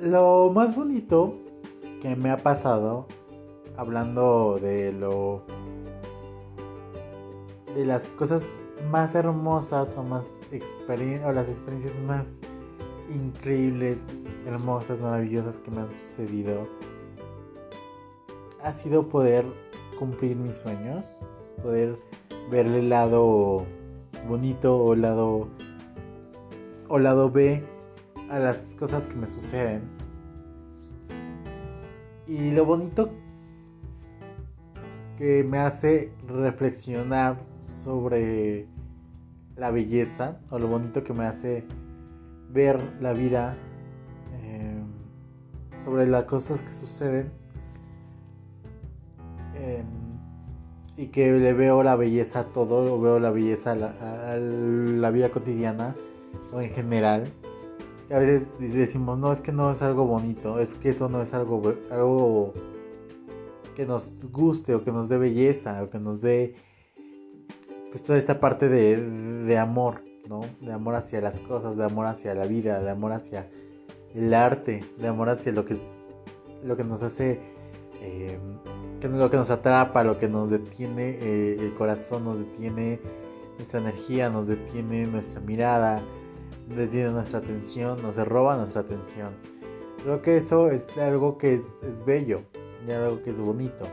lo más bonito que me ha pasado, hablando de lo. de las cosas más hermosas o más o las experiencias más increíbles, hermosas, maravillosas que me han sucedido, ha sido poder cumplir mis sueños, poder ver el lado bonito o lado o lado B a las cosas que me suceden. Y lo bonito que me hace reflexionar sobre la belleza o lo bonito que me hace ver la vida eh, sobre las cosas que suceden eh, y que le veo la belleza a todo, o veo la belleza a la, vida cotidiana o en general. Y a veces decimos, no, es que no es algo bonito, es que eso no es algo, algo que nos guste o que nos dé belleza o que nos dé pues toda esta parte de, de amor, ¿no? De amor hacia las cosas, de amor hacia la vida, de amor hacia el arte, de amor hacia lo que, lo que nos hace eh, lo que nos atrapa, lo que nos detiene eh, el corazón, nos detiene nuestra energía, nos detiene nuestra mirada, detiene nuestra atención, nos roba nuestra atención. Creo que eso es algo que es, bello y algo que es bonito.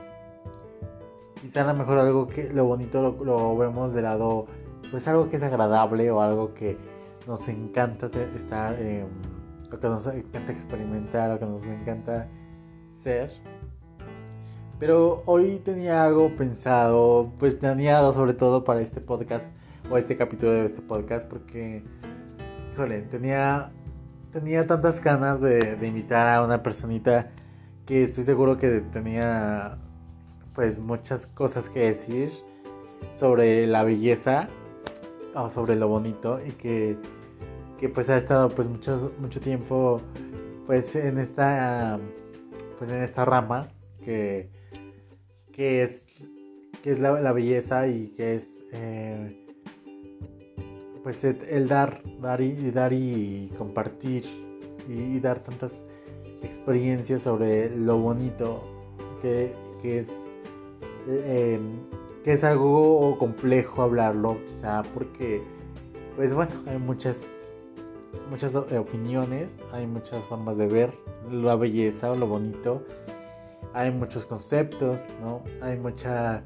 Quizá a lo mejor algo que lo bonito lo, vemos de lado, pues algo que es agradable o algo que nos encanta estar, eh, lo que nos encanta experimentar, lo que nos encanta ser pero hoy tenía algo pensado, pues planeado sobre todo para este podcast o este capítulo de este podcast porque, híjole, tenía, tenía tantas ganas de, invitar a una personita que estoy seguro que tenía pues muchas cosas que decir sobre la belleza o sobre lo bonito y que, que pues ha estado pues mucho, mucho tiempo pues en esta pues en esta rama que que es, que es la, belleza y que es eh, pues el dar, dar y, dar y compartir y, dar tantas experiencias sobre lo bonito que, es eh, que es algo complejo hablarlo quizá porque pues bueno hay muchas muchas opiniones hay muchas formas de ver la belleza o lo bonito hay muchos conceptos, ¿no? Hay mucha...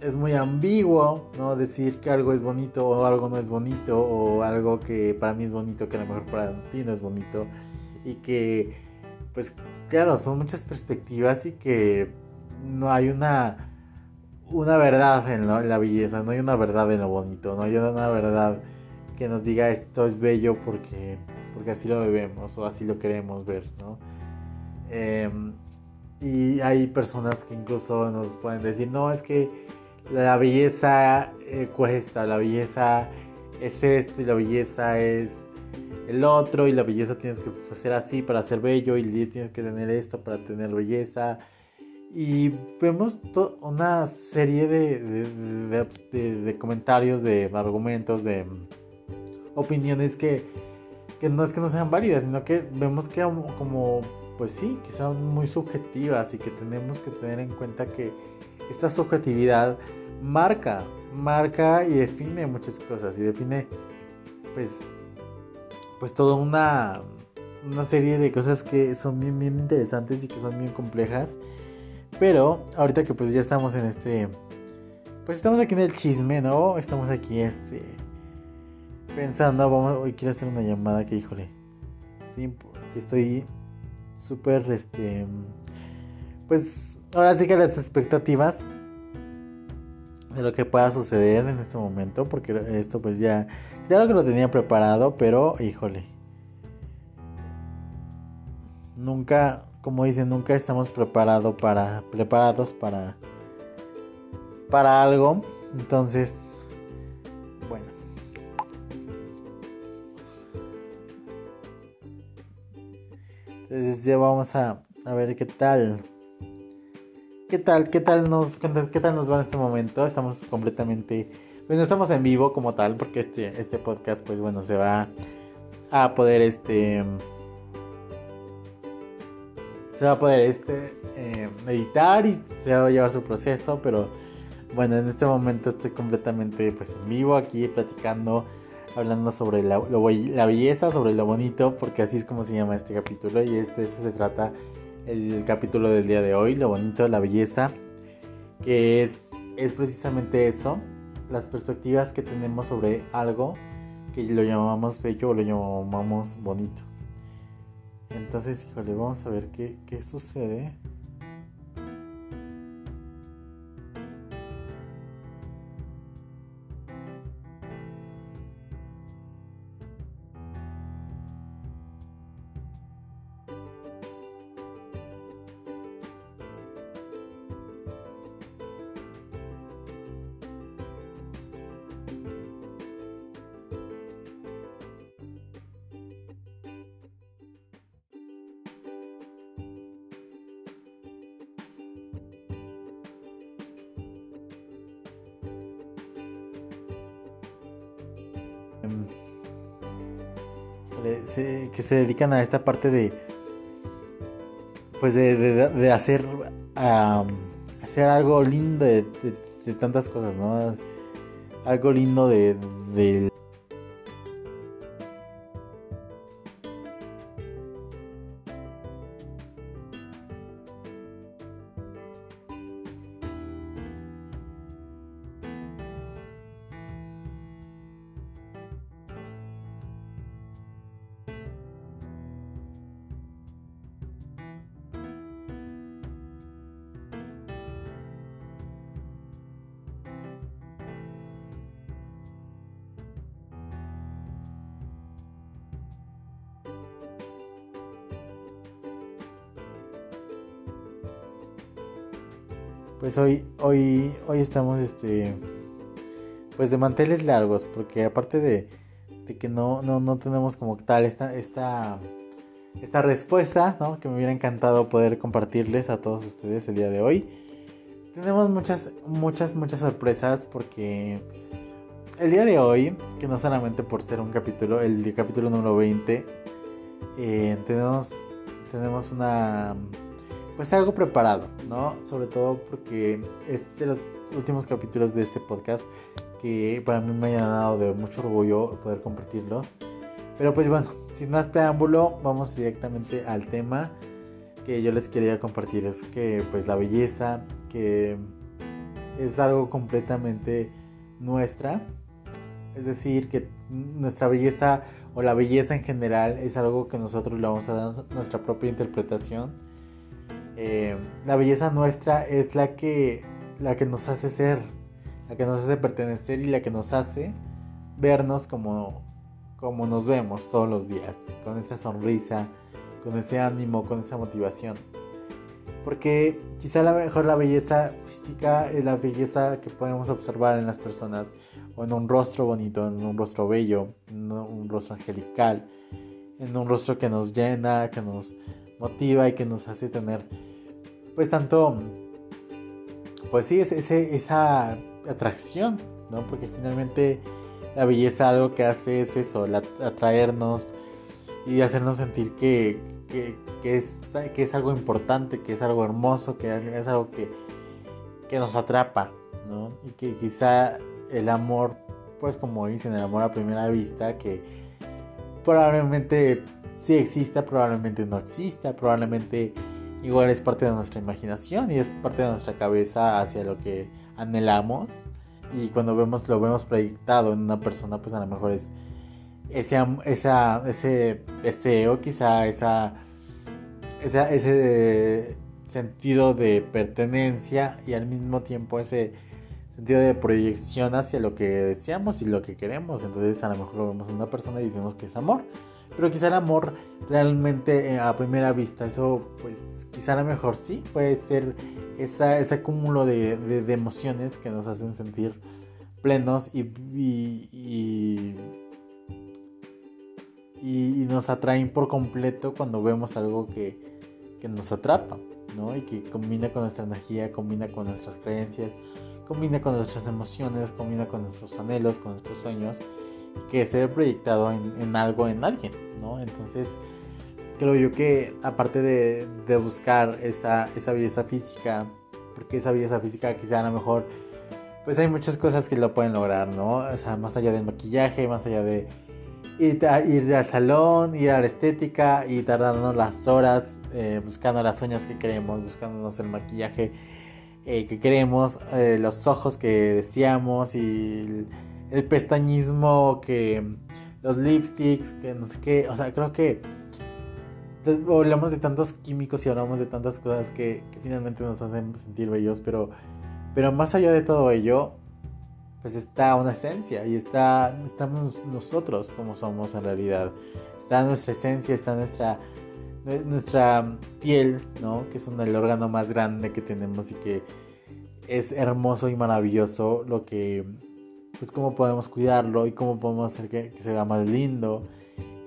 Es muy ambiguo, ¿no? Decir que algo es bonito o algo no es bonito o algo que para mí es bonito que a lo mejor para ti no es bonito y que, pues claro, son muchas perspectivas y que no hay una, una verdad en, la belleza, no hay una verdad en lo bonito, no hay una verdad que nos diga esto es bello porque, porque así lo vemos o así lo queremos ver, ¿no? Eh, y hay personas que incluso nos pueden decir, no, es que la belleza eh, cuesta, la belleza es esto y la belleza es el otro y la belleza tienes que ser así para ser bello y tienes que tener esto para tener belleza. Y vemos una serie de, comentarios, de argumentos, de opiniones que, que no es que no sean válidas, sino que vemos que como pues sí, que son muy subjetivas y que tenemos que tener en cuenta que esta subjetividad marca, marca y define muchas cosas y define pues, pues toda una, una serie de cosas que son bien, bien interesantes y que son bien complejas. Pero ahorita que pues ya estamos en este, pues estamos aquí en el chisme, ¿no? Estamos aquí este, pensando, vamos, hoy quiero hacer una llamada que híjole, sí, estoy súper, este, pues ahora sí que las expectativas de lo que pueda suceder en este momento, porque esto pues ya, claro que lo tenía preparado, pero híjole, nunca, como dicen, nunca estamos preparados para, preparados para, para algo, entonces Entonces ya vamos a, a ver qué tal. ¿Qué tal? ¿Qué tal nos qué tal nos va en este momento? Estamos completamente bueno, estamos en vivo como tal porque este este podcast pues bueno, se va a poder este se va a poder este, eh, editar y se va a llevar su proceso, pero bueno, en este momento estoy completamente pues, en vivo aquí platicando, hablando sobre la, la belleza, sobre lo bonito, porque así es como se llama este capítulo y de eso se trata el capítulo del día de hoy, lo bonito, la belleza, que es, es precisamente eso, las perspectivas que tenemos sobre algo que lo llamamos bello o lo llamamos bonito. Entonces, híjole, vamos a ver qué, qué sucede. Se dedican a esta parte de pues de, hacer hacer algo lindo de, tantas cosas no algo lindo de, Pues hoy, hoy, hoy estamos este pues de manteles largos, porque aparte de, que no, no, tenemos como tal esta, esta, esta respuesta, ¿no? Que me hubiera encantado poder compartirles a todos ustedes el día de hoy. Tenemos muchas, muchas, muchas sorpresas porque el día de hoy, que no solamente por ser un capítulo, el capítulo número 20, eh, tenemos, tenemos una pues algo preparado, ¿no? Sobre todo porque es de los últimos capítulos de este podcast que para mí me ha dado de mucho orgullo poder compartirlos. Pero pues bueno, sin más preámbulo, vamos directamente al tema que yo les quería compartir. Es que pues la belleza, que es algo completamente nuestra. Es decir, que nuestra belleza o la belleza en general es algo que nosotros le vamos a dar nuestra propia interpretación eh, la belleza nuestra es la que, la que nos hace ser, la que nos hace pertenecer y la que nos hace vernos como, como nos vemos todos los días, con esa sonrisa, con ese ánimo, con esa motivación. Porque quizá la mejor la belleza física es la belleza que podemos observar en las personas, o en un rostro bonito, en un rostro bello, en un rostro angelical, en un rostro que nos llena, que nos motiva y que nos hace tener pues tanto, pues sí, es, esa atracción, ¿no? Porque finalmente la belleza algo que hace es eso, atraernos y hacernos sentir que, que, es, que es algo importante, que es algo hermoso, que es algo que, que nos atrapa, ¿no? Y que quizá el amor, pues como dicen, el amor a primera vista, que probablemente sí exista, probablemente no exista, probablemente igual es parte de nuestra imaginación y es parte de nuestra cabeza hacia lo que anhelamos. Y cuando vemos lo vemos proyectado en una persona pues a lo mejor es ese esa, ese deseo quizá esa, esa ese sentido de pertenencia y al mismo tiempo ese sentido de proyección hacia lo que deseamos y lo que queremos. Entonces a lo mejor lo vemos en una persona y decimos que es amor pero quizá el amor realmente eh, a primera vista, eso pues quizá a lo mejor sí, puede ser esa, ese cúmulo de, de, emociones que nos hacen sentir plenos y, y, y, nos atraen por completo cuando vemos algo que, que nos atrapa, ¿no? Y que combina con nuestra energía, combina con nuestras creencias, combina con nuestras emociones, combina con nuestros anhelos, con nuestros sueños, que se ve proyectado en, en algo, en alguien. Entonces, creo yo que aparte de, buscar esa, esa belleza física, porque esa belleza física quizá a lo mejor, pues hay muchas cosas que lo pueden lograr, ¿no? O sea, más allá del maquillaje, más allá de ir, al salón, ir a la estética y tardando las horas eh, buscando las uñas que queremos, buscándonos el maquillaje eh, que queremos, eh, los ojos que deseamos y el, el, pestañismo que los lipsticks, que no sé qué, o sea, creo que hablamos de tantos químicos y hablamos de tantas cosas que, finalmente nos hacen sentir bellos, pero, pero más allá de todo ello, pues está una esencia y está, estamos nosotros como somos en realidad. Está nuestra esencia, está nuestra, nuestra piel, ¿no? Que es un, el órgano más grande que tenemos y que es hermoso y maravilloso lo que, pues cómo podemos cuidarlo y cómo podemos hacer que, que se vea más lindo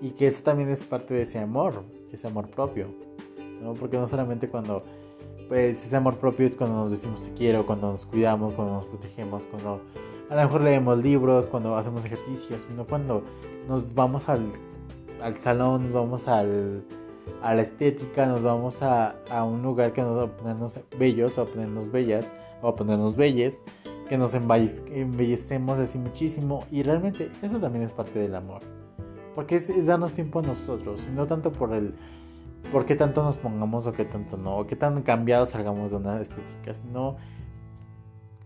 y que eso también es parte de ese amor, ese amor propio, ¿no? Porque no solamente cuando, pues ese amor propio es cuando nos decimos te quiero, cuando nos cuidamos, cuando nos protegemos, cuando a lo mejor leemos libros, cuando hacemos ejercicios, sino cuando nos vamos al, al salón, nos vamos al, a la estética, nos vamos a, a un lugar que nos va a ponernos bellos o a ponernos bellas o a ponernos belles, que nos embellecemos así muchísimo y realmente eso también es parte del amor. Porque es, darnos tiempo a nosotros, no tanto por el por qué tanto nos pongamos o qué tanto no, o qué tan cambiados salgamos de una estética, sino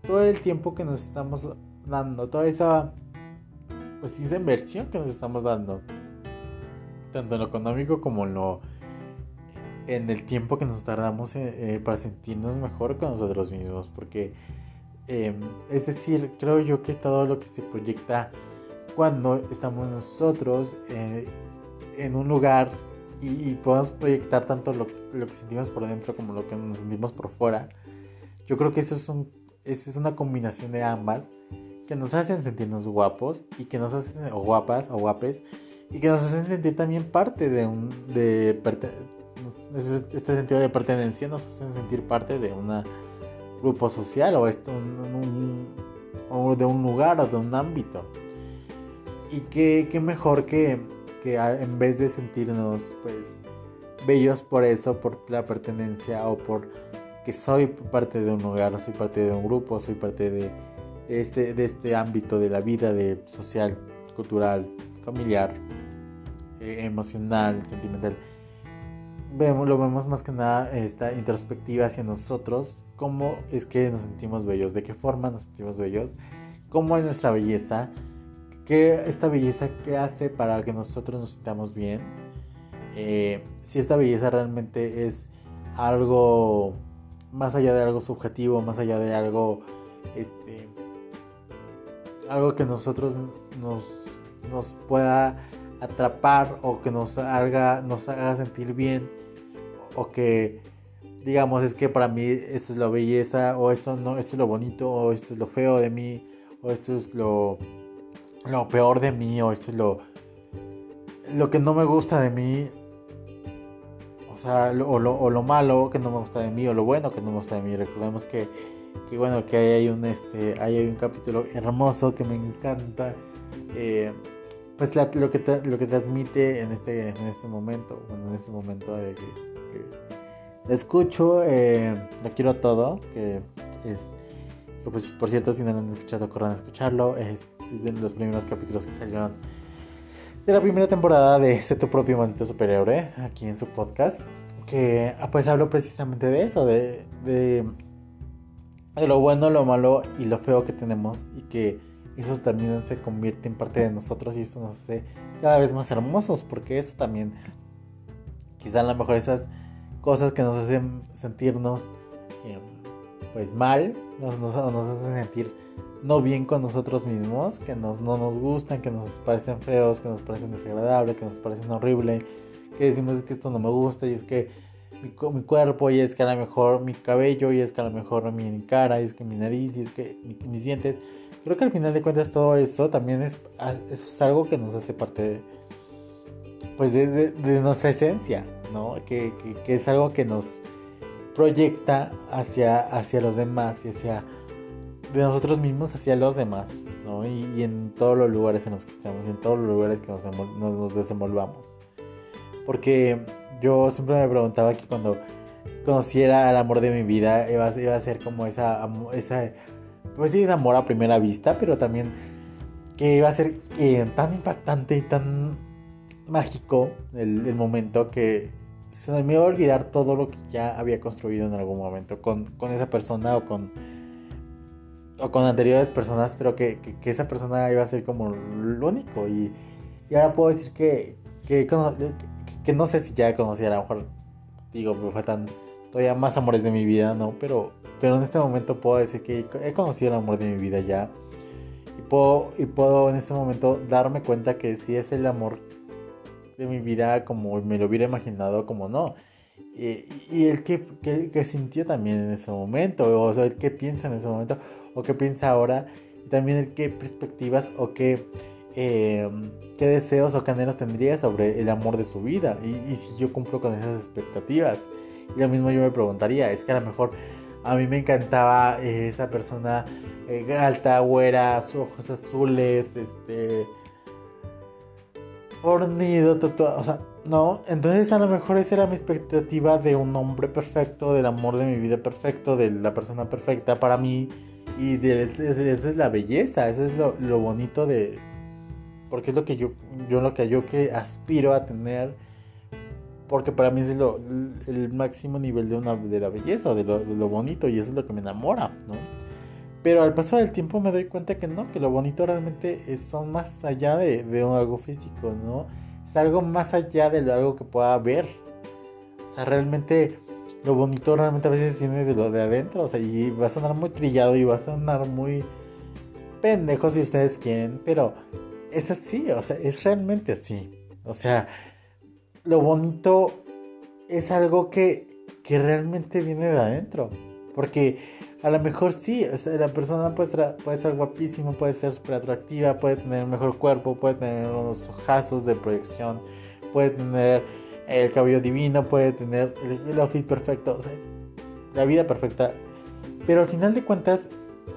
todo el tiempo que nos estamos dando, toda esa, pues esa inversión que nos estamos dando, tanto en lo económico como en lo, en el tiempo que nos tardamos eh, eh, para sentirnos mejor con nosotros mismos, porque em, es decir, creo yo que todo lo que se proyecta cuando estamos nosotros eh, en un lugar y, podemos proyectar tanto lo, que sentimos por dentro como lo que nos sentimos por fuera, yo creo que eso es, una combinación de ambas que nos hacen sentirnos guapos y que nos hacen, o guapas o guapes, y que nos hacen sentir también parte de un, de, este sentido de pertenencia nos hacen sentir parte de un grupo social o, esto, o de un lugar o de un ámbito. Y qué, qué mejor que, que en vez de sentirnos pues bellos por eso, por la pertenencia o por que soy parte de un lugar, o soy parte de un grupo, soy parte de este, de este ámbito de la vida de social, cultural, familiar, eh, emocional, sentimental. Vemos, lo vemos más que nada esta introspectiva hacia nosotros, cómo es que nos sentimos bellos, de qué forma nos sentimos bellos, cómo es nuestra belleza, qué esta belleza que hace para que nosotros nos sintamos bien, eh, si esta belleza realmente es algo más allá de algo subjetivo, más allá de algo este, algo que nosotros nos, nos pueda atrapar o que nos haga, nos haga sentir bien o que digamos es que para mí esto es la belleza o esto no esto es lo bonito o esto es lo feo de mí o esto es lo lo peor de mí o esto es lo lo que no me gusta de mí. O sea o, lo, o lo malo que no me gusta de mí o lo bueno que no me gusta de mí. Recordemos que que bueno que hay un este hay un capítulo hermoso que me encanta eh, pues lo que lo que transmite en este en este momento bueno en este momento de que, escucho eh, lo quiero todo que es pues por cierto si no lo han escuchado corran a escucharlo. Es, de los primeros capítulos que salieron de la primera temporada de Sé tu propio maldito superhéroe aquí en su podcast que ah, pues hablo precisamente de eso de, de lo bueno, lo malo y lo feo que tenemos y que eso también se convierte en parte de nosotros y eso nos hace cada vez más hermosos porque eso también quizá a lo mejor esas cosas que nos hacen sentirnos em, pues mal nos, nos, hacen sentir no bien con nosotros mismos que nos, no nos gustan que nos parecen feos que nos parecen desagradables que nos parecen horribles que decimos es que esto no me gusta y es que mi, cuerpo y es que a lo mejor mi cabello y es que a lo mejor mi cara y es que mi nariz y es que mis dientes. Creo que al final de cuentas todo eso también es, es algo que nos hace parte de, pues de, nuestra esencia, Que, es algo que nos proyecta hacia, hacia los demás y hacia de nosotros mismos hacia los demás. Y, en todos los lugares en los que estamos, en todos los lugares que nos, nos desenvolvamos. Porque yo siempre me preguntaba que cuando conociera al amor de mi vida iba, iba a ser como esa, esa, pues sí, es amor a primera vista, pero también que iba a ser eh, tan impactante y tan mágico el, momento que se me iba a olvidar todo lo que ya había construido en algún momento con, con esa persona o con o con anteriores personas, pero que, que, esa persona iba a ser como lo único. Y, ahora puedo decir que, que, que, no sé si ya conocía, a lo mejor digo, me faltan todavía más amores de mi vida, ¿no? Pero, pero en este momento puedo decir que he conocido el amor de mi vida ya. Y puedo, y puedo en este momento darme cuenta que si es el amor de mi vida como me lo hubiera imaginado, como no. Y, y el que, que, sintió también en ese momento, o sea, el que piensa en ese momento, o qué piensa ahora, y también el qué perspectivas o qué, eh, qué deseos o qué anhelos tendría sobre el amor de su vida, y, si yo cumplo con esas expectativas. Y lo mismo yo me preguntaría, es que a lo mejor a mí me encantaba eh, esa persona eh, alta, güera, ojos azules, este fornido, o sea, no, entonces a lo mejor esa era mi expectativa de un hombre perfecto, del amor de mi vida perfecto, de la persona perfecta para mí. Y de, esa es la belleza, eso es lo, lo, bonito de... Porque es lo que yo, yo lo que yo que aspiro a tener. Porque para mí es lo, el máximo nivel de, una, de la belleza, de lo, de lo bonito, y eso es lo que me enamora, ¿no? Pero al paso del tiempo me doy cuenta que no, que lo bonito realmente es, son más allá de, de algo físico, ¿no? Es algo más allá de lo, algo que pueda ver. O sea, realmente lo bonito realmente a veces viene de lo de adentro. O sea, y va a sonar muy trillado y va a sonar muy pendejo si ustedes quieren. Pero es así, o sea, es realmente así. O sea, lo bonito es algo que, que realmente viene de adentro. Porque a lo mejor sí, la persona puede estar, puede estar guapísima, puede ser súper atractiva, puede tener un mejor cuerpo, puede tener unos ojazos de proyección, puede tener el cabello divino, puede tener el, outfit perfecto, o sea, la vida perfecta. Pero al final de cuentas,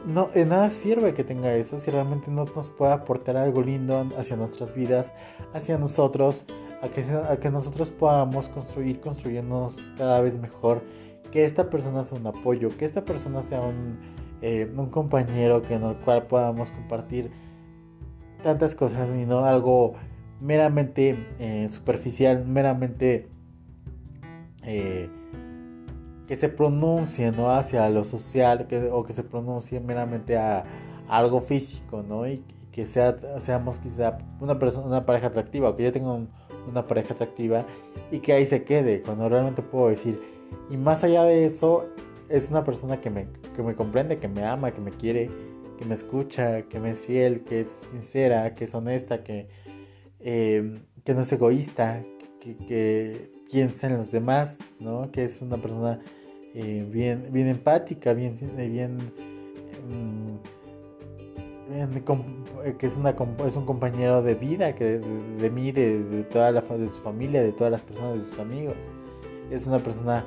no, de nada sirve que tenga eso si realmente no nos puede aportar algo lindo hacia nuestras vidas, hacia nosotros, a que, a que nosotros podamos construir, construyéndonos cada vez mejor que esta persona sea un apoyo, que esta persona sea un, eh, un compañero que en el cual podamos compartir tantas cosas y no algo meramente eh, superficial, meramente eh, que se pronuncie ¿no? hacia lo social o que se pronuncie meramente a, algo físico, ¿no? Y, que sea, seamos quizá una persona, una pareja atractiva, o que yo tenga una pareja atractiva y que ahí se quede, cuando realmente puedo decir, y más allá de eso, es una persona que me, que me comprende, que me ama, que me quiere, que me escucha, que me es fiel, que es sincera, que es honesta, que, eh, que no es egoísta, que, que, piensa en los demás, ¿no? Que es una persona eh, bien, bien empática, bien, bien, mm, que es, una, es un compañero de vida, que de, mí, de, de, toda la, de su familia, de todas las personas, de sus amigos. Es una persona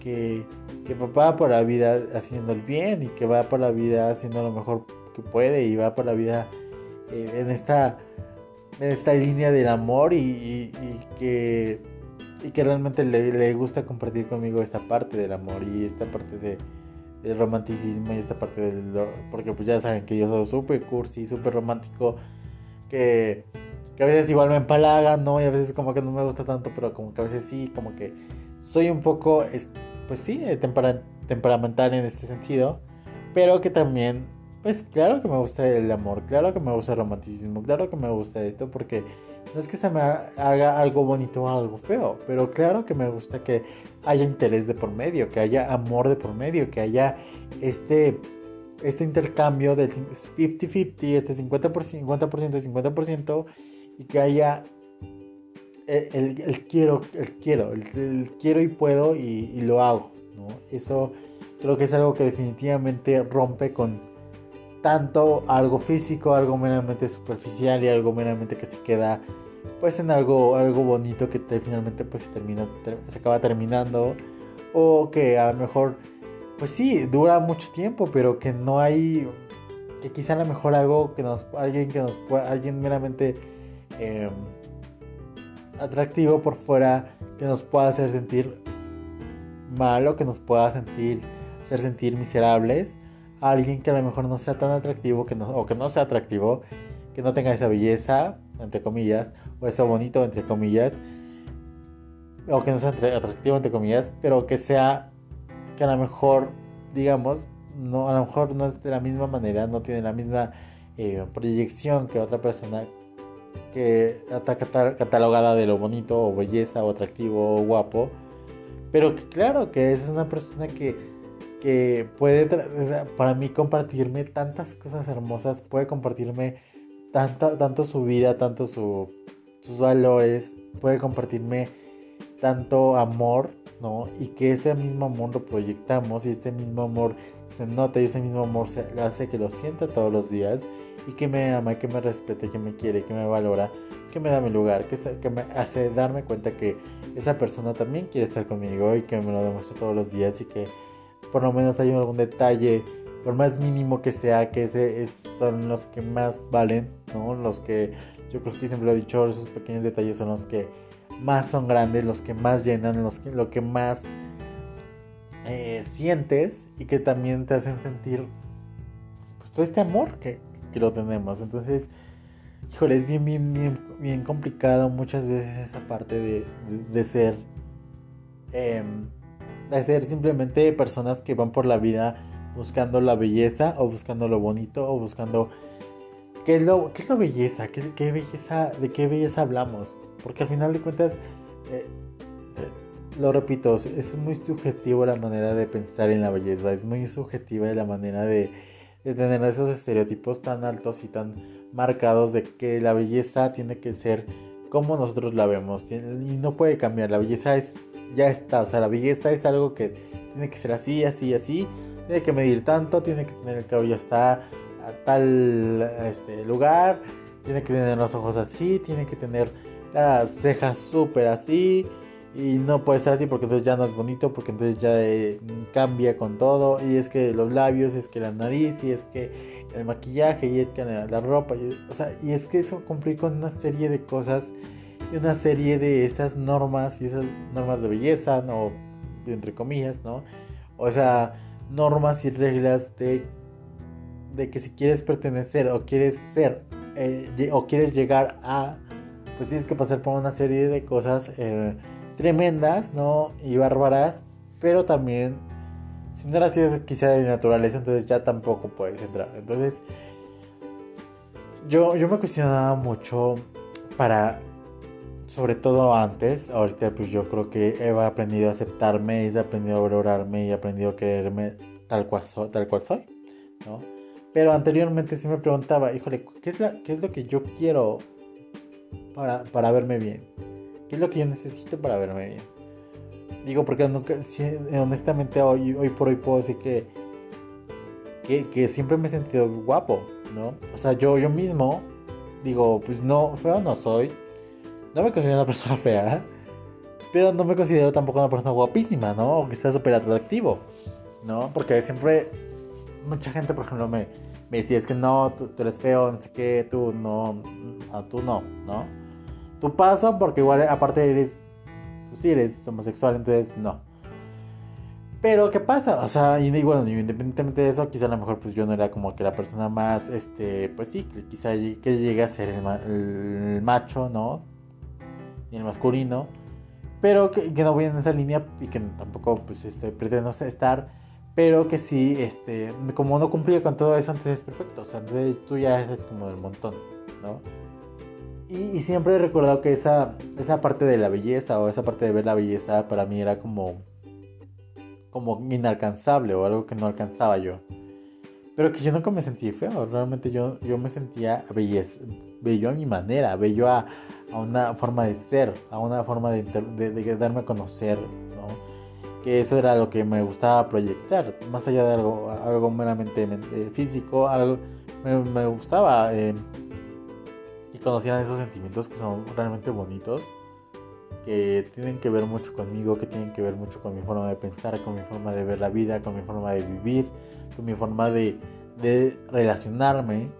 que, que va por la vida haciendo el bien y que va por la vida haciendo lo mejor que puede y va por la vida eh, en esta en esta línea del amor y, que y que realmente le, gusta compartir conmigo esta parte del amor y esta parte de, del romanticismo y esta parte del porque pues ya saben que yo soy súper cursi súper romántico que, que a veces igual me empalagan no y a veces como que no me gusta tanto pero como que a veces sí como que soy un poco pues sí, eh, temperamental en este sentido, pero que también, pues claro que me gusta el amor, claro que me gusta el romanticismo, claro que me gusta esto, porque no es que se me haga algo bonito o algo feo, pero claro que me gusta que haya interés de por medio, que haya amor de por medio, que haya este, este intercambio del 50-50, este 50%, 50% y 50%, y que haya el, quiero, el quiero, el, quiero y puedo y, lo hago. Eso creo que es algo que definitivamente rompe con tanto algo físico, algo meramente superficial y algo meramente que se queda pues en algo, algo bonito que finalmente pues se termina, se acaba terminando o que a lo mejor pues sí, dura mucho tiempo, pero que no hay que quizá a lo mejor algo que nos alguien que nos alguien meramente eh, atractivo por fuera que nos pueda hacer sentir malo, que nos pueda sentir, hacer sentir miserables, a alguien que a lo mejor no sea tan atractivo que no, o que no sea atractivo, que no tenga esa belleza, entre comillas, o eso bonito, entre comillas, o que no sea atractivo, entre comillas, pero que sea, que a lo mejor, digamos, no, a lo mejor no es de la misma manera, no tiene la misma eh, proyección que otra persona que está catalogada de lo bonito o belleza o atractivo o guapo, pero que claro que es una persona que, que puede para mí compartirme tantas cosas hermosas, puede compartirme tanto, tanto su vida, tanto su, sus valores, puede compartirme tanto amor, ¿no? Y que ese mismo amor lo proyectamos y este mismo amor se nota y ese mismo amor se hace que lo sienta todos los días y que me ama, que me respete, que me quiere, que me valora, que me da mi lugar, que, que me hace darme cuenta que esa persona también quiere estar conmigo y que me lo demuestra todos los días y que por lo menos hay algún detalle, por más mínimo que sea, que ese son los que más valen, ¿no? Los que yo creo que siempre lo he dicho, esos pequeños detalles son los que más son grandes, los que más llenan, los que, lo que más eh, sientes y que también te hacen sentir pues todo este amor que, que lo tenemos. Entonces, híjole, es bien, bien, bien, complicado muchas veces esa parte de, de, ser, em, de ser simplemente personas que van por la vida buscando la belleza o buscando lo bonito o buscando qué es lo, qué es lo belleza, ¿Qué, qué belleza, de qué belleza hablamos. Porque al final de cuentas, eh, eh, lo repito, es muy subjetivo la manera de pensar en la belleza, es muy subjetiva la manera de tener esos estereotipos tan altos y tan marcados de que la belleza tiene que ser como nosotros la vemos y no puede cambiar. La belleza es ya está, o sea, la belleza es algo que tiene que ser así, así, así. Tiene que medir tanto, tiene que tener el cabello hasta tal este, lugar, tiene que tener los ojos así, tiene que tener las cejas súper así, y no puede estar así porque entonces ya no es bonito, porque entonces ya eh, cambia con todo. Y es que los labios, es que la nariz, y es que el maquillaje, y es que la, ropa. Y, o sea, y es que eso cumple con una serie de cosas y una serie de esas normas y esas normas de belleza, ¿no? Entre comillas, ¿no? O sea, normas y reglas de, de que si quieres pertenecer o quieres ser eh, o quieres llegar a, pues tienes que pasar por una serie de cosas. Eh, tremendas, ¿no? Y bárbaras, pero también, si no eras quizá de naturaleza, entonces ya tampoco puedes entrar. Entonces, yo, yo me cuestionaba mucho para, sobre todo antes, ahorita pues yo creo que he aprendido a aceptarme, he aprendido a valorarme y he aprendido a quererme tal cual, soy, tal cual soy, ¿no? Pero anteriormente sí me preguntaba, híjole, ¿qué es, la, qué es lo que yo quiero para, para verme bien? ¿Qué es lo que yo necesito para verme bien? Digo, porque honestamente hoy, hoy por hoy puedo decir que, que, siempre me he sentido guapo, ¿no? O sea, yo, yo mismo digo, pues no, feo no soy. No me considero una persona fea, pero no me considero tampoco una persona guapísima, ¿no? O que sea súper atractivo, ¿no? Porque siempre, mucha gente, por ejemplo, me, me decía, es que no, tú, tú eres feo, no sé qué, tú no, o sea, tú no, ¿no? Tu paso porque igual aparte eres, pues sí, eres homosexual, entonces no. Pero ¿qué pasa? O sea, independientemente de eso, quizá a lo mejor pues yo no era como que la persona más, este, pues sí, quizá que llegue a ser el, macho, ¿no? Y el masculino. Pero que, no voy en esa línea y que tampoco pues este, pretendo estar. Pero que sí, este, como no cumplía con todo eso, entonces es perfecto. O sea, entonces tú ya eres como del montón, ¿no? Y, siempre he recordado que esa, esa parte de la belleza o esa parte de ver la belleza para mí era como, como inalcanzable o algo que no alcanzaba yo. Pero que yo nunca me sentí feo, realmente yo, yo me sentía belleza, bello a mi manera, bello a, a una forma de ser, a una forma de, de, darme a conocer, ¿no? Que eso era lo que me gustaba proyectar, más allá de algo, algo meramente físico, algo me, me gustaba eh, conocieran esos sentimientos que son realmente bonitos, que tienen que ver mucho conmigo, que tienen que ver mucho con mi forma de pensar, con mi forma de ver la vida, con mi forma de vivir, con mi forma de, de relacionarme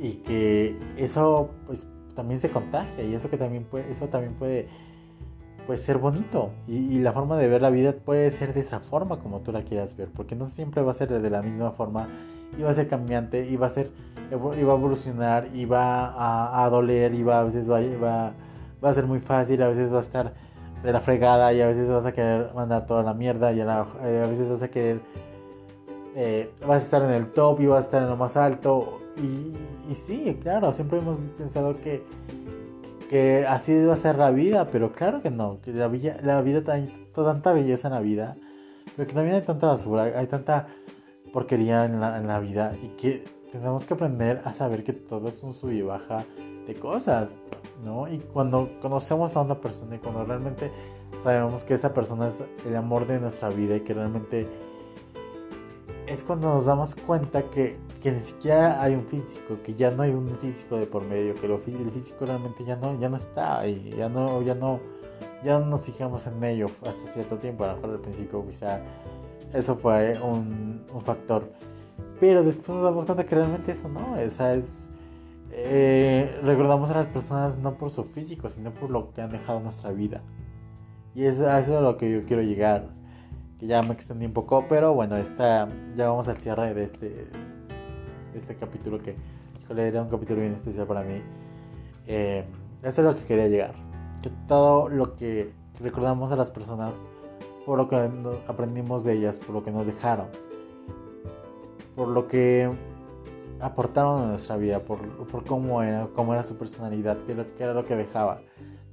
y que eso pues también se contagia y eso que también puede, eso también puede, puede ser bonito y, la forma de ver la vida puede ser de esa forma como tú la quieras ver, porque no siempre va a ser de la misma forma y va a ser cambiante y va a ser, va a evolucionar va a, a doler va a veces va, a ser muy fácil, a veces va a estar de la fregada y a veces vas a querer mandar toda la mierda y a, veces vas a querer eh, vas a estar en el top y vas a estar en lo más alto. Y, y sí, claro, siempre hemos pensado que, que así va a ser la vida, pero claro que no, que la, vida, la vida hay tanta belleza en la vida, pero que también hay tanta basura, hay tanta porquería en la, en la vida y que tenemos que aprender a saber que todo es un sub y baja de cosas, ¿no? Y cuando conocemos a una persona y cuando realmente sabemos que esa persona es el amor de nuestra vida y que realmente es cuando nos damos cuenta que, que ni siquiera hay un físico, que ya no hay un físico de por medio, que lo, el físico realmente ya no, ya no está y ya no, ya no, ya no nos fijamos en ello hasta cierto tiempo, a lo mejor al principio quizá eso fue un, un factor, pero después nos damos cuenta que realmente eso no, esa es, eh, recordamos a las personas no por su físico, sino por lo que han dejado nuestra vida. Y es, a eso es a lo que yo quiero llegar ya me extendí un poco, pero bueno, esta, ya vamos al cierre de este, de este capítulo que, híjole, era un capítulo bien especial para mí. Eh, eso es lo que quería llegar. Que todo lo que recordamos a las personas, por lo que aprendimos de ellas, por lo que nos dejaron, por lo que aportaron a nuestra vida, por, por cómo, era, cómo era su personalidad, qué, qué era lo que dejaba,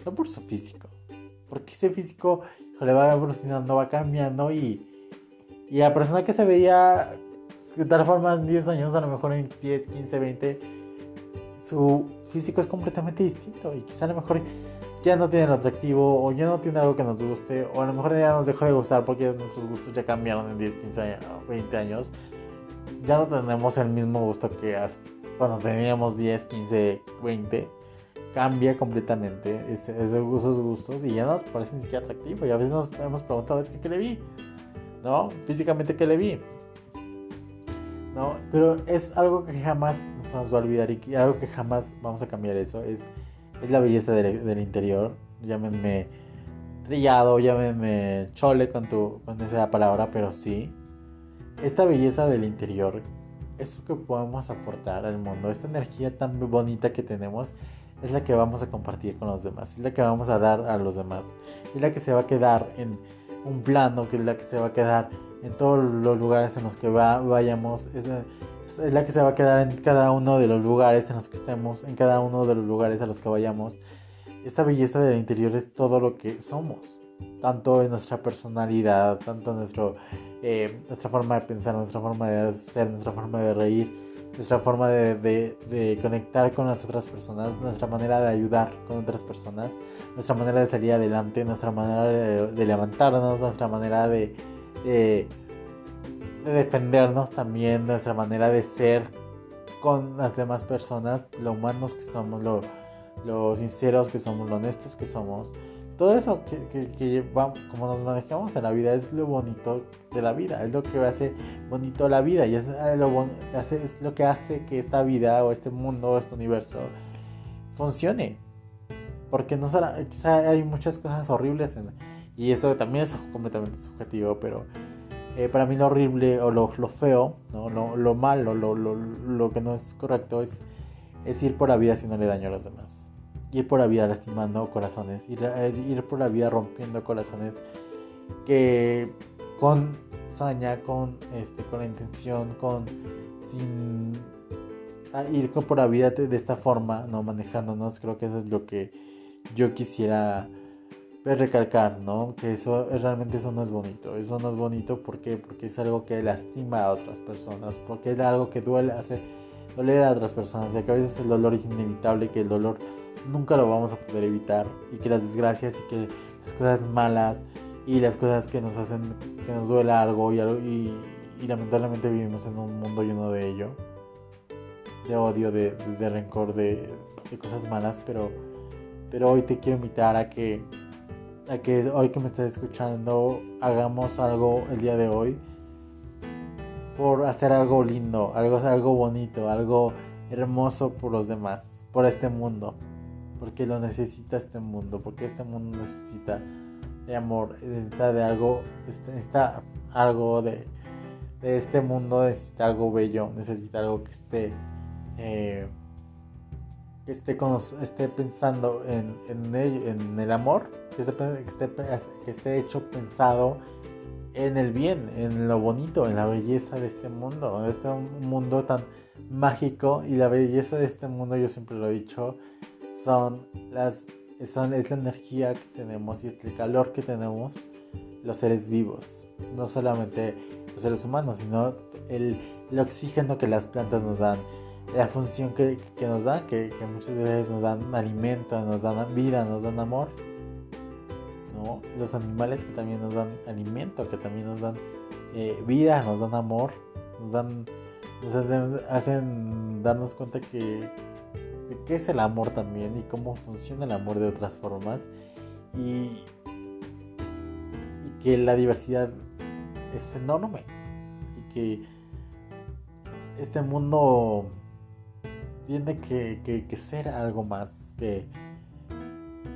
no por su físico. Porque ese físico le va evolucionando, va cambiando y, y la persona que se veía de tal forma en 10 años, a lo mejor en 10, 15, 20, su físico es completamente distinto y quizá a lo mejor ya no tiene lo atractivo o ya no tiene algo que nos guste o a lo mejor ya nos dejó de gustar porque nuestros gustos ya cambiaron en 10, 15, 20 años. Ya no tenemos el mismo gusto que cuando teníamos 10, 15, 20 cambia completamente esos gustos y ya nos parece ni siquiera atractivo. Y a veces nos hemos preguntado, es que ¿qué le vi? ¿No? Físicamente, ¿qué le vi? ¿No? Pero es algo que jamás nos va a olvidar y algo que jamás vamos a cambiar eso. Es, es la belleza del, del interior. Llámenme trillado, llámenme chole con, tu, con esa palabra, pero sí. Esta belleza del interior es lo que podemos aportar al mundo. Esta energía tan bonita que tenemos es la que vamos a compartir con los demás, es la que vamos a dar a los demás, es la que se va a quedar en un plano, que es la que se va a quedar en todos los lugares en los que vayamos, es, es, la que se va a quedar en cada uno de los lugares en los que estemos, en cada uno de los lugares a los que vayamos. Esta belleza del interior es todo lo que somos, tanto en nuestra personalidad, tanto en nuestro, eh, nuestra forma de pensar, nuestra forma de ser, nuestra forma de reír, nuestra forma de, conectar con las otras personas, nuestra manera de ayudar con otras personas, nuestra manera de salir adelante, nuestra manera de, levantarnos, nuestra manera de, defendernos también, nuestra manera de ser con las demás personas, lo humanos que somos, lo, lo sinceros que somos, lo honestos que somos todo eso que, que, como nos manejamos en la vida es lo bonito de la vida, es lo que hace bonito la vida y es eh, lo, es lo que hace que esta vida o este mundo o este universo funcione. Porque no quizá hay muchas cosas horribles y eso también es completamente subjetivo, pero eh, para mí lo horrible o lo, lo feo, ¿no? lo, lo malo, lo, lo, que no es correcto es, es ir por la vida si no le daño a los demás ir por la vida lastimando corazones, ir, ir por la vida rompiendo corazones que con saña, con, este, con la intención, con sin ir por la vida de, esta forma, no manejándonos, creo que eso es lo que yo quisiera recalcar, ¿no? Que eso realmente eso no es bonito, eso no es bonito ¿por porque es algo que lastima a otras personas, porque es algo que duele, hace doler a otras personas, de que a veces el dolor es inevitable, que el dolor nunca lo vamos a poder evitar y que las desgracias y que las cosas malas y las cosas que nos hacen que nos duela algo y, lamentablemente vivimos en un mundo lleno de ello de odio de, de, rencor de, de, cosas malas pero pero hoy te quiero invitar a que a que hoy que me estás escuchando hagamos algo el día de hoy por hacer algo lindo algo algo bonito algo hermoso por los demás por este mundo porque lo necesita este mundo, porque este mundo necesita de amor, necesita de algo, necesita algo de, de este mundo, necesita algo bello, necesita algo que esté, eh, que esté, con, esté pensando en, en, en el amor, que esté, que, esté, que esté hecho pensado en el bien, en lo bonito, en la belleza de este mundo, de este mundo tan mágico y la belleza de este mundo, yo siempre lo he dicho, son las son, es la energía que tenemos y es el calor que tenemos los seres vivos, no solamente los seres humanos, sino el, oxígeno que las plantas nos dan, la función que, que nos dan, que, que, muchas veces nos dan alimento, nos dan vida, nos dan amor. ¿no? Los animales que también nos dan alimento, que también nos dan eh, vida, nos dan amor, nos dan nos hacen darnos cuenta que, qué es el amor también y cómo funciona el amor de otras formas y, que la diversidad es enorme y que este mundo tiene que, ser algo más que,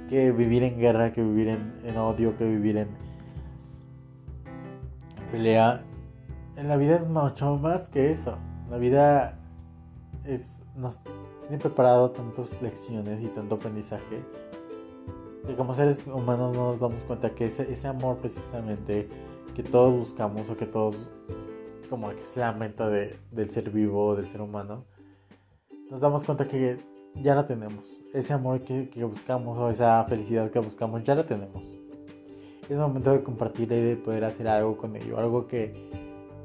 que vivir en guerra, que vivir en, odio, que vivir en, en pelea. En la vida es mucho más que eso. La vida es, nos tiene preparado tantas lecciones y tanto aprendizaje que como seres humanos no nos damos cuenta que ese, ese amor precisamente que todos buscamos o que todos como que es la meta de, del ser vivo, del ser humano, nos damos cuenta que ya la tenemos. Ese amor que, buscamos o esa felicidad que buscamos ya la tenemos. Es momento de compartirla y de poder hacer algo con ello, algo que,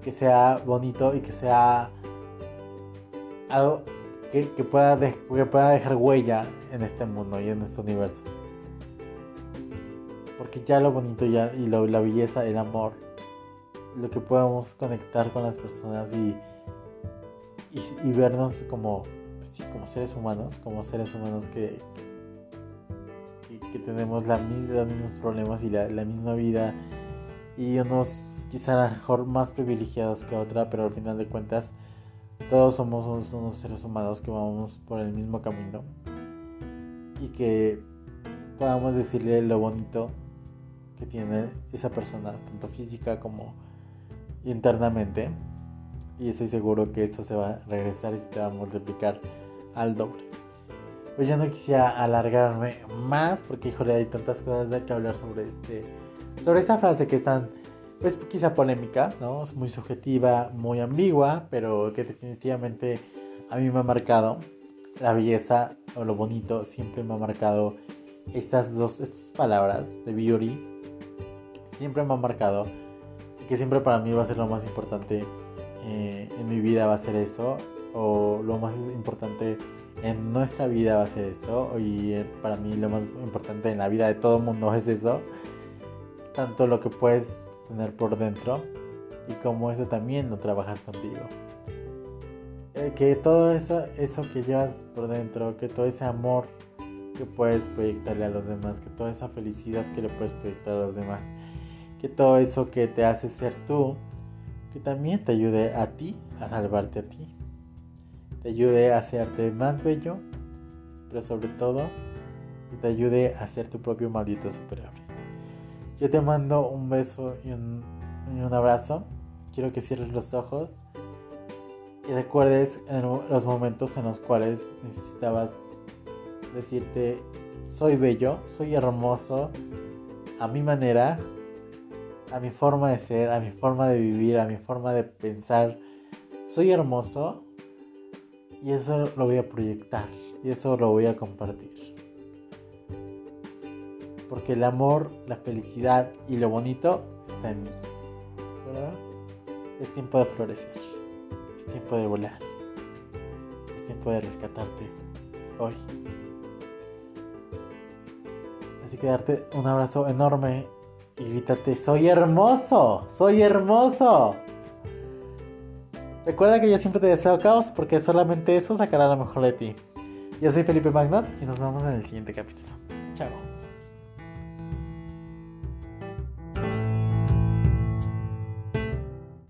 que sea bonito y que sea algo que, pueda que pueda dejar huella en este mundo y en este universo. Porque ya lo bonito ya, y la belleza, el amor, lo que podemos conectar con las personas y, y, vernos como, pues como seres humanos, como seres humanos que, que, tenemos la, los mismos problemas y la, misma vida y unos quizá mejor más privilegiados que otra, pero al final de cuentas todos somos unos, seres humanos que vamos por el mismo camino y que podamos decirle lo bonito que tiene esa persona, tanto física como internamente. Y estoy seguro que eso se va a regresar y se te va a multiplicar al doble. Pues ya no quisiera alargarme más porque, híjole, hay tantas cosas de que hablar sobre este, sobre esta frase que están pues quizá polémica, ¿no? Es muy subjetiva, muy ambigua, pero que definitivamente a mí me ha marcado la belleza o lo bonito, siempre me ha marcado estas dos estas palabras de beauty, siempre me ha marcado y que siempre para mí va a ser lo más importante eh, en mi vida va a ser eso, o lo más importante en nuestra vida va a ser eso, y eh, para mí lo más importante en la vida de todo el mundo es eso, tanto lo que puedes tener por dentro y como eso también lo trabajas contigo. Eh, que todo eso, eso que llevas por dentro, que todo ese amor que puedes proyectarle a los demás, que toda esa felicidad que le puedes proyectar a los demás, que todo eso que te hace ser tú, que también te ayude a ti a salvarte a ti, te ayude a hacerte más bello, pero sobre todo te ayude a ser tu propio maldito superhéroe. Yo te mando un beso y un, abrazo. Quiero que cierres los ojos y recuerdes los momentos en los cuales necesitabas decirte soy bello, soy hermoso, a mi manera, a mi forma de ser, a mi forma de vivir, a mi forma de pensar. Soy hermoso y eso lo voy a proyectar y eso lo voy a compartir. Porque el amor, la felicidad y lo bonito está en mí. ¿Verdad? Es tiempo de florecer. Es tiempo de volar. Es tiempo de rescatarte hoy. Así que darte un abrazo enorme y grítate, soy hermoso, soy hermoso. Recuerda que yo siempre te deseo caos porque solamente eso sacará lo mejor de ti. Yo soy Felipe Magnot y nos vemos en el siguiente capítulo. Chao.